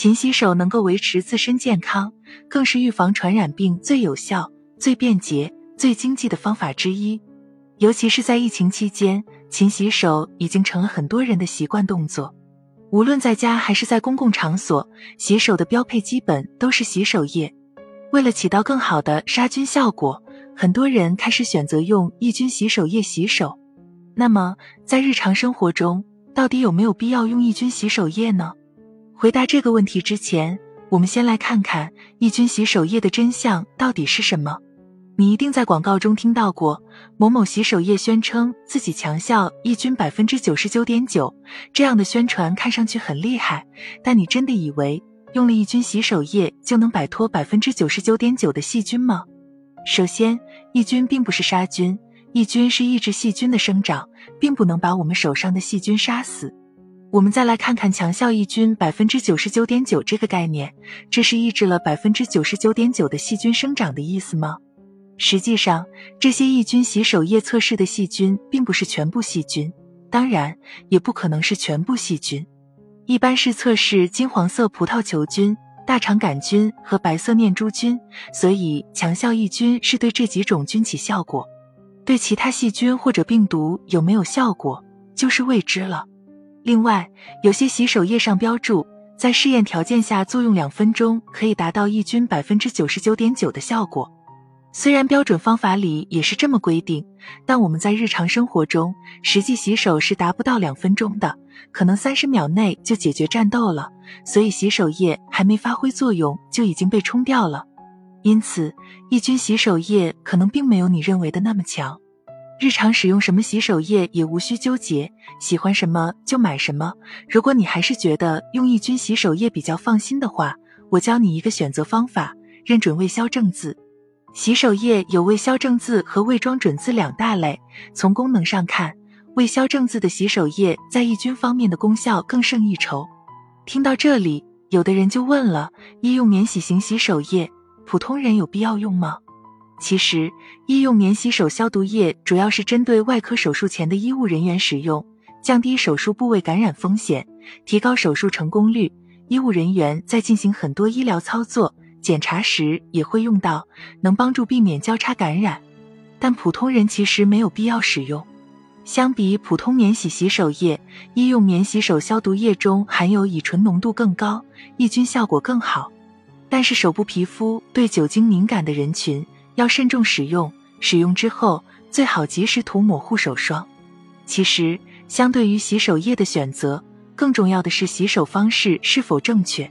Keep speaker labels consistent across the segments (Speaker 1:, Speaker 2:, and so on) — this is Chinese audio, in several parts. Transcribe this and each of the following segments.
Speaker 1: 勤洗手能够维持自身健康，更是预防传染病最有效、最便捷、最经济的方法之一。尤其是在疫情期间，勤洗手已经成了很多人的习惯动作。无论在家还是在公共场所，洗手的标配基本都是洗手液。为了起到更好的杀菌效果，很多人开始选择用抑菌洗手液洗手。那么，在日常生活中，到底有没有必要用抑菌洗手液呢？回答这个问题之前，我们先来看看抑菌洗手液的真相到底是什么。你一定在广告中听到过某某洗手液宣称自己强效抑菌百分之九十九点九，这样的宣传看上去很厉害，但你真的以为用了抑菌洗手液就能摆脱百分之九十九点九的细菌吗？首先，抑菌并不是杀菌，抑菌是抑制细菌的生长，并不能把我们手上的细菌杀死。我们再来看看强效抑菌百分之九十九点九这个概念，这是抑制了百分之九十九点九的细菌生长的意思吗？实际上，这些抑菌洗手液测试的细菌并不是全部细菌，当然也不可能是全部细菌。一般是测试金黄色葡萄球菌、大肠杆菌和白色念珠菌，所以强效抑菌是对这几种菌起效果，对其他细菌或者病毒有没有效果就是未知了。另外，有些洗手液上标注，在试验条件下作用两分钟可以达到抑菌百分之九十九点九的效果。虽然标准方法里也是这么规定，但我们在日常生活中实际洗手是达不到两分钟的，可能三十秒内就解决战斗了。所以洗手液还没发挥作用就已经被冲掉了。因此，抑菌洗手液可能并没有你认为的那么强。日常使用什么洗手液也无需纠结，喜欢什么就买什么。如果你还是觉得用抑菌洗手液比较放心的话，我教你一个选择方法，认准未消正字。洗手液有未消正字和未装准字两大类。从功能上看，未消正字的洗手液在抑菌方面的功效更胜一筹。听到这里，有的人就问了：医用免洗型洗手液，普通人有必要用吗？其实，医用免洗手消毒液主要是针对外科手术前的医务人员使用，降低手术部位感染风险，提高手术成功率。医务人员在进行很多医疗操作。检查时也会用到，能帮助避免交叉感染，但普通人其实没有必要使用。相比普通免洗洗手液，医用免洗手消毒液中含有乙醇浓度更高，抑菌效果更好。但是手部皮肤对酒精敏感的人群要慎重使用，使用之后最好及时涂抹护手霜。其实，相对于洗手液的选择，更重要的是洗手方式是否正确。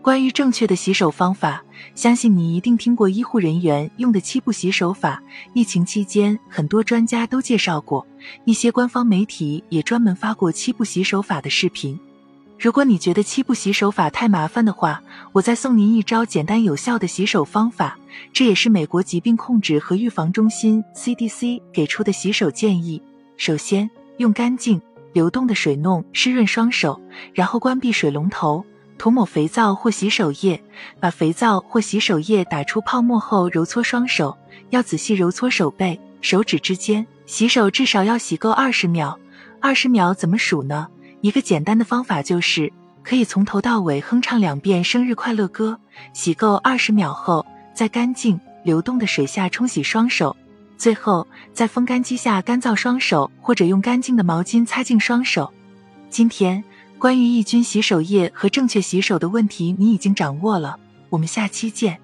Speaker 1: 关于正确的洗手方法，相信你一定听过医护人员用的七步洗手法。疫情期间，很多专家都介绍过，一些官方媒体也专门发过七步洗手法的视频。如果你觉得七步洗手法太麻烦的话，我再送您一招简单有效的洗手方法。这也是美国疾病控制和预防中心 CDC 给出的洗手建议。首先，用干净流动的水弄湿润双手，然后关闭水龙头。涂抹肥皂或洗手液，把肥皂或洗手液打出泡沫后揉搓双手，要仔细揉搓手背、手指之间。洗手至少要洗够二十秒。二十秒怎么数呢？一个简单的方法就是，可以从头到尾哼唱两遍生日快乐歌。洗够二十秒后，在干净流动的水下冲洗双手，最后在风干机下干燥双手，或者用干净的毛巾擦净双手。今天。关于抑菌洗手液和正确洗手的问题，你已经掌握了。我们下期见。